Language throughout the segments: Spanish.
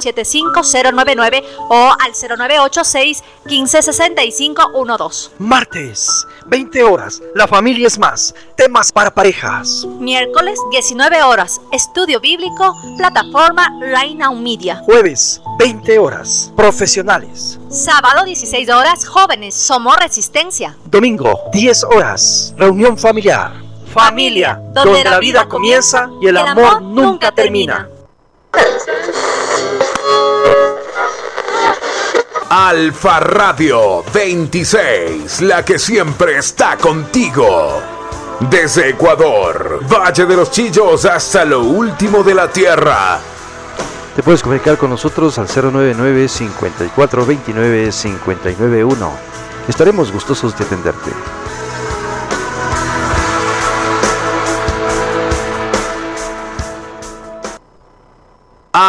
75099 o al 0986 156512. Martes, 20 horas, la familia es más, temas para parejas. Miércoles, 19 horas, estudio bíblico, plataforma Reina Media. Jueves, 20 horas, profesionales. Sábado, 16 horas, jóvenes, somos resistencia. Domingo, 10 horas, reunión familiar. Familia, donde, la vida comienza y el, amor, nunca termina. Alfa Radio 26, la que siempre está contigo. Desde Ecuador, Valle de los Chillos hasta lo último de la Tierra. Te puedes comunicar con nosotros al 099 54 29 591. Estaremos gustosos de atenderte.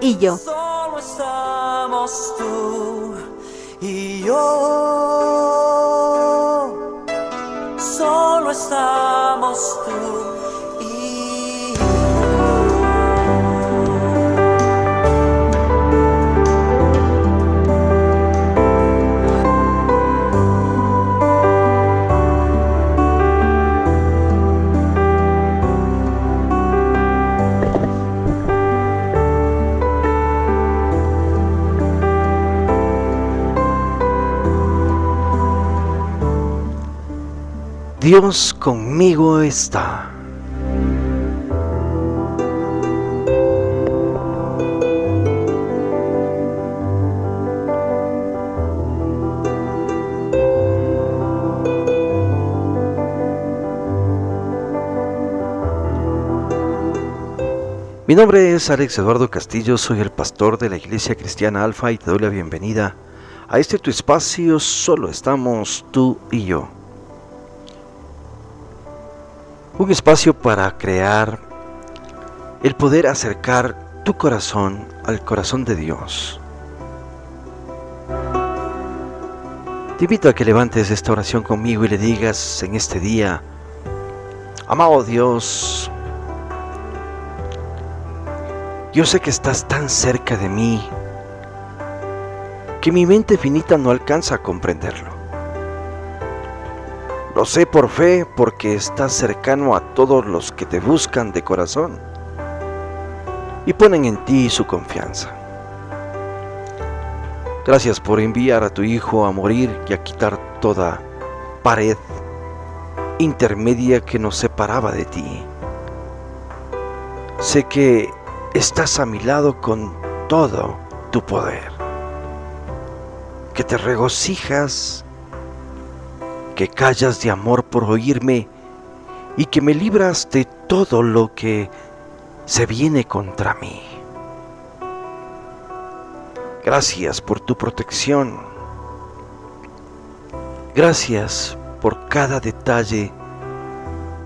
y yo. Solo estamos tú y yo. Dios conmigo está. Mi nombre es Alex Eduardo Castillo, soy el pastor de la Iglesia Cristiana Alfa y te doy la bienvenida a este tu espacio, solo estamos tú y yo. Un espacio para crear el poder acercar tu corazón al corazón de Dios. Te invito a que levantes esta oración conmigo y le digas en este día, amado Dios, yo sé que estás tan cerca de mí que mi mente finita no alcanza a comprenderlo. Lo sé por fe porque estás cercano a todos los que te buscan de corazón y ponen en ti su confianza. Gracias por enviar a tu Hijo a morir y a quitar toda pared intermedia que nos separaba de ti. Sé que estás a mi lado con todo tu poder, que te regocijas que callas de amor por oírme y que me libras de todo lo que se viene contra mí. Gracias por tu protección. Gracias por cada detalle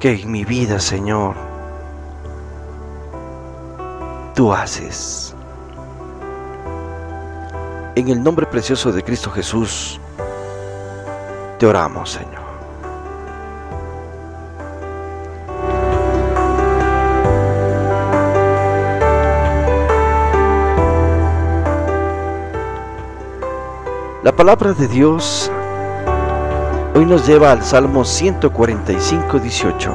que en mi vida, Señor, tú haces. En el nombre precioso de Cristo Jesús, te oramos, Señor. La palabra de Dios hoy nos lleva al Salmo 145, 18.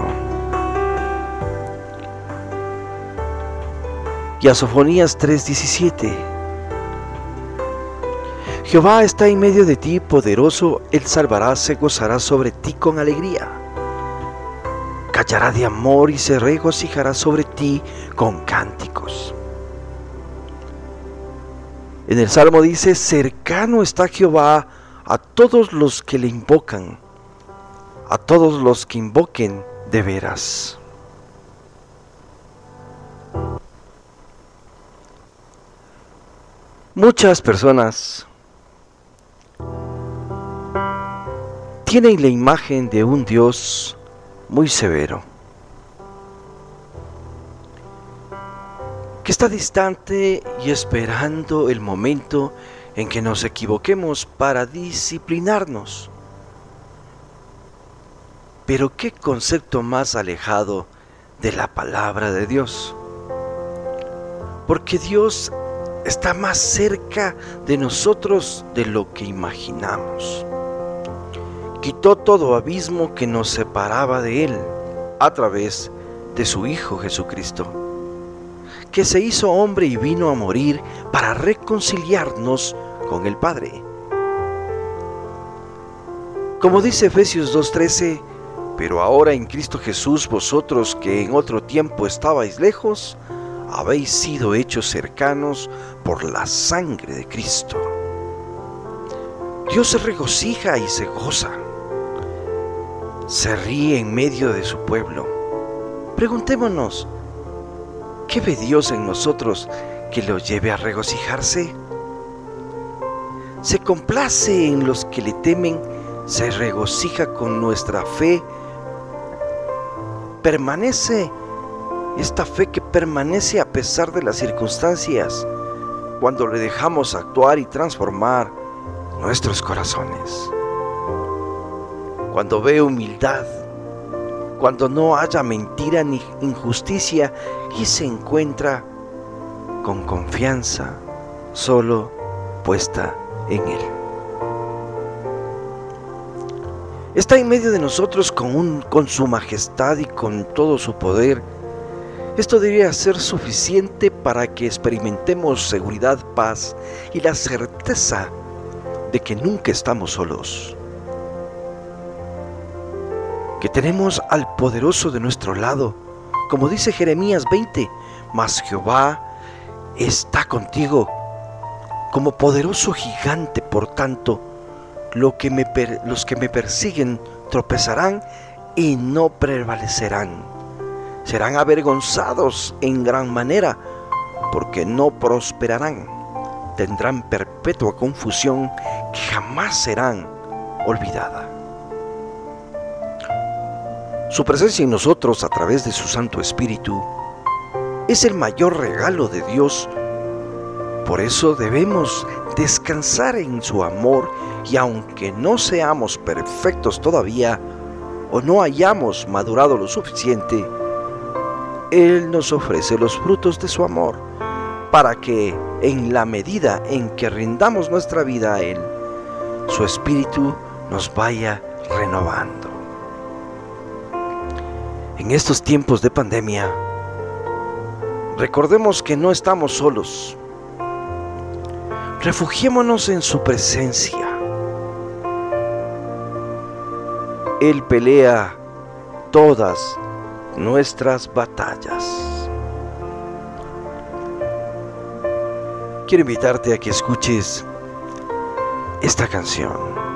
Y a Sofonías 3, 17 Jehová está en medio de ti, poderoso, Él salvará, se gozará sobre ti con alegría. Callará de amor y se regocijará sobre ti con cánticos. En el Salmo dice, cercano está Jehová a todos los que le invocan, a todos los que invoquen de veras. Muchas personas tienen la imagen de un Dios muy severo, que está distante y esperando el momento en que nos equivoquemos para disciplinarnos. Pero qué concepto más alejado de la palabra de Dios. Porque Dios está más cerca de nosotros de lo que imaginamos. Quitó todo abismo que nos separaba de Él a través de su Hijo Jesucristo, que se hizo hombre y vino a morir para reconciliarnos con el Padre. Como dice Efesios 2.13, pero ahora en Cristo Jesús vosotros que en otro tiempo estabais lejos, habéis sido hechos cercanos por la sangre de Cristo. Dios se regocija y se goza. Se ríe en medio de su pueblo. Preguntémonos, ¿qué ve Dios en nosotros que lo lleve a regocijarse? Se complace en los que le temen, se regocija con nuestra fe, permanece esta fe que permanece a pesar de las circunstancias, cuando le dejamos actuar y transformar nuestros corazones. Cuando ve humildad, cuando no haya mentira ni injusticia y se encuentra con confianza solo puesta en Él. Está en medio de nosotros con, con su majestad y con todo su poder esto debería ser suficiente para que experimentemos seguridad, paz y la certeza de que nunca estamos solos. Que tenemos al poderoso de nuestro lado, como dice Jeremías 20, mas Jehová está contigo como poderoso gigante, por tanto, lo que me los que me persiguen tropezarán y no prevalecerán serán avergonzados en gran manera, porque no prosperarán. Tendrán perpetua confusión que jamás serán olvidada. Su presencia en nosotros a través de su Santo Espíritu es el mayor regalo de Dios. Por eso debemos descansar en su amor y aunque no seamos perfectos todavía o no hayamos madurado lo suficiente, él nos ofrece los frutos de su amor para que en la medida en que rindamos nuestra vida a Él, su Espíritu nos vaya renovando. En estos tiempos de pandemia, recordemos que no estamos solos. Refugiémonos en su presencia. Él pelea todas nuestras batallas. Quiero invitarte a que escuches esta canción.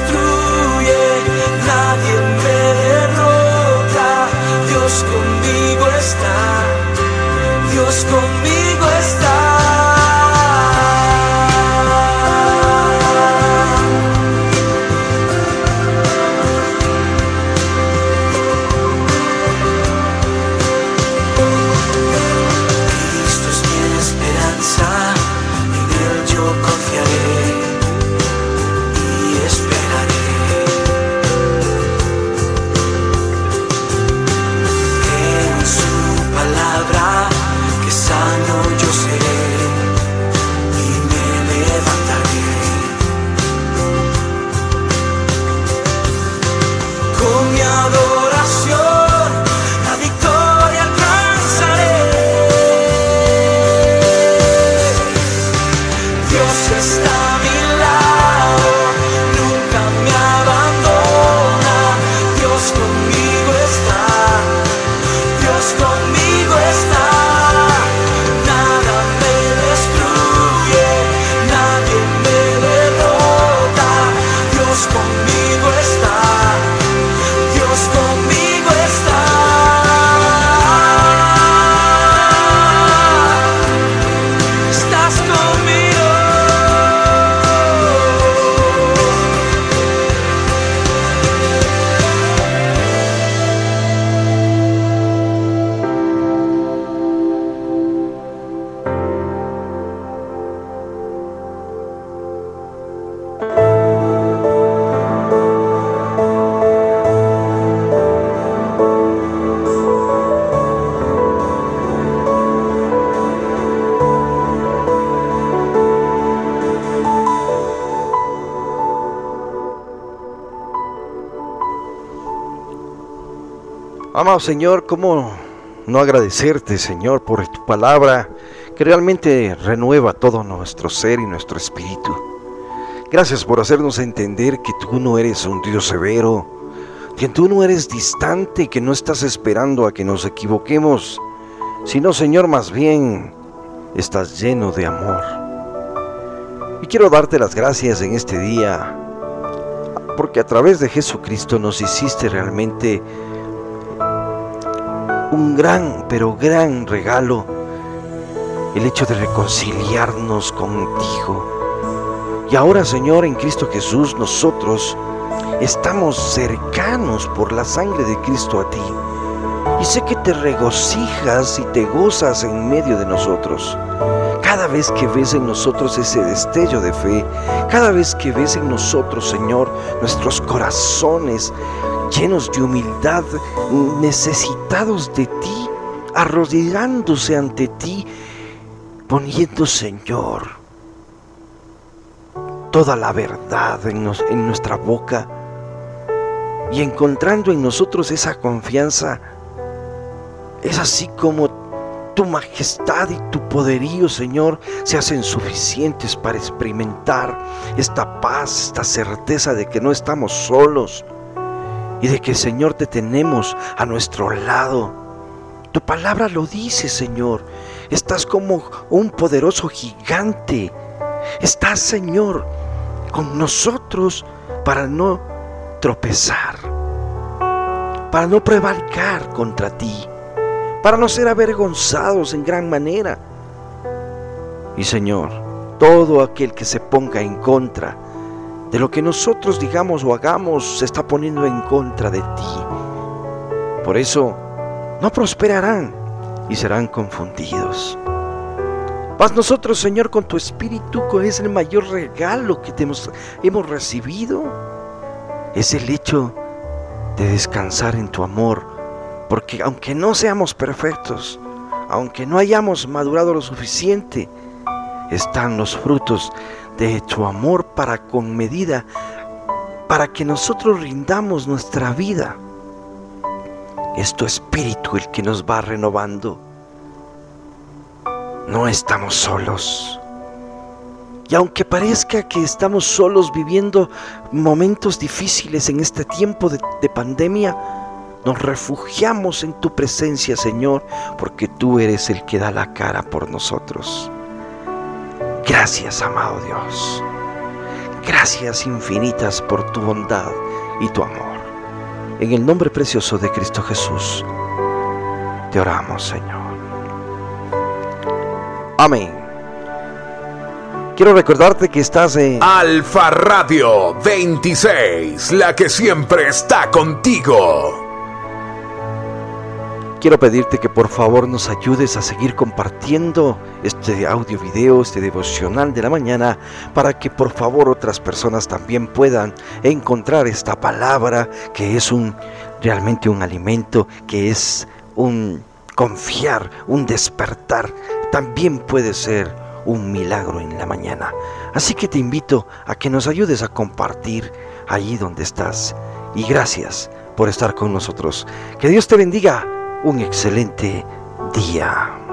Me Amado Señor, ¿cómo no agradecerte, Señor, por tu palabra que realmente renueva todo nuestro ser y nuestro espíritu? Gracias por hacernos entender que tú no eres un Dios severo, que tú no eres distante, que no estás esperando a que nos equivoquemos, sino, Señor, más bien estás lleno de amor. Y quiero darte las gracias en este día, porque a través de Jesucristo nos hiciste realmente un gran, pero gran regalo, el hecho de reconciliarnos contigo. Y ahora, Señor, en Cristo Jesús, nosotros estamos cercanos por la sangre de Cristo a ti. Y sé que te regocijas y te gozas en medio de nosotros. Cada vez que ves en nosotros ese destello de fe, cada vez que ves en nosotros, Señor, nuestros corazones llenos de humildad, necesitados de ti, arrodillándose ante ti, poniendo, Señor, toda la verdad en, nuestra boca y encontrando en nosotros esa confianza, es así como tu majestad y tu poderío, Señor, se hacen suficientes para experimentar esta paz, esta certeza de que no estamos solos y de que, Señor, te tenemos a nuestro lado. Tu palabra lo dice, Señor. Estás como un poderoso gigante. Estás, Señor, con nosotros para no tropezar, para no prevaricar contra ti, para no ser avergonzados en gran manera. Y Señor, todo aquel que se ponga en contra de lo que nosotros digamos o hagamos se está poniendo en contra de ti. Por eso no prosperarán y serán confundidos. Mas nosotros, Señor, con tu Espíritu, que es el mayor regalo que te hemos, hemos recibido, es el hecho de descansar en tu amor, porque aunque no seamos perfectos, aunque no hayamos madurado lo suficiente, están los frutos de tu amor para con medida, para que nosotros rindamos nuestra vida. Es tu espíritu el que nos va renovando. No estamos solos. Y aunque parezca que estamos solos viviendo momentos difíciles en este tiempo de, de pandemia, Nos refugiamos en tu presencia, Señor, porque tú eres el que da la cara por nosotros. Gracias, amado Dios. Gracias infinitas por tu bondad y tu amor. En el nombre precioso de Cristo Jesús, te oramos, Señor. Amén. Quiero recordarte que estás en Alfa Radio 26, la que siempre está contigo. Quiero pedirte que por favor nos ayudes a seguir compartiendo este audio video, este devocional de la mañana, para que por favor otras personas también puedan encontrar esta palabra que es un realmente un alimento, que es un confiar, un despertar. También puede ser un milagro en la mañana. Así que te invito a que nos ayudes a compartir allí donde estás. Y gracias por estar con nosotros. Que Dios te bendiga. Un excelente día.